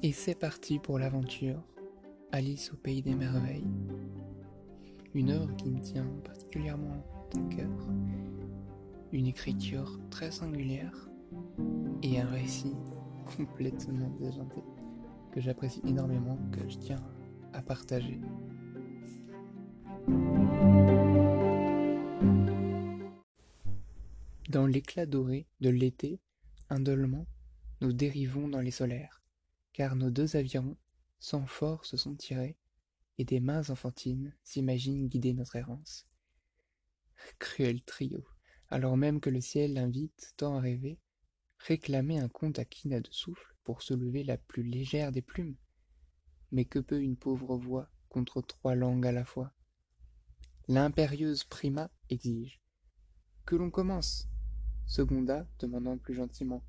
Et c'est parti pour l'aventure Alice au pays des merveilles. Une œuvre qui me tient particulièrement à cœur, une écriture très singulière et un récit complètement déjanté que j'apprécie énormément, que je tiens à partager. Dans l'éclat doré de l'été, indollement, nous dérivons dans les solaires, car nos deux avirons, sans force, sont tirés, et des mains enfantines s'imaginent guider notre errance. Cruel trio, alors même que le ciel invite tant à rêver, réclamer un conte à qui n'a de souffle pour se lever la plus légère des plumes? Mais que peut une pauvre voix contre trois langues à la fois? L'impérieuse prima exige. Que l'on commence Seconda, demandant plus gentiment.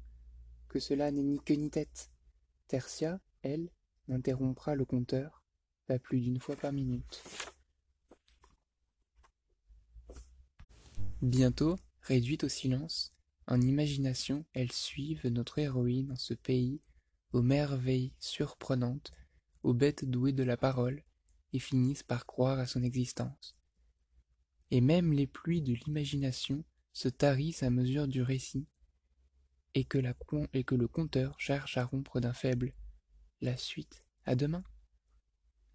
Que cela n'est ni queue ni tête. Tertia, elle, n'interrompra le conteur pas plus d'une fois par minute. Bientôt, réduite au silence, en imagination, elles suivent notre héroïne en ce pays aux merveilles surprenantes, aux bêtes douées de la parole, et finissent par croire à son existence. Et même les pluies de l'imagination se tarissent à mesure du récit, et que, le conteur cherche à rompre d'un faible. La suite, à demain.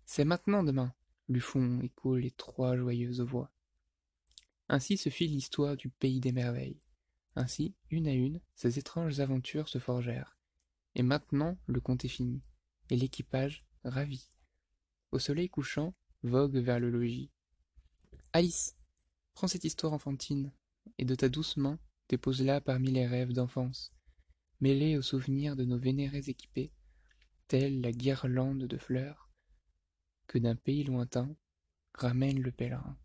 C'est maintenant demain, lui font écho les trois joyeuses voix. Ainsi se fit l'histoire du pays des merveilles. Ainsi, une à une, ces étranges aventures se forgèrent. Et maintenant, le conte est fini, et l'équipage, ravi, au soleil couchant, vogue vers le logis. Alice, prends cette histoire enfantine, et de ta douce main, dépose-la parmi les rêves d'enfance, mêlés aux souvenirs de nos vénérés équipés, telle la guirlande de fleurs que d'un pays lointain ramène le pèlerin.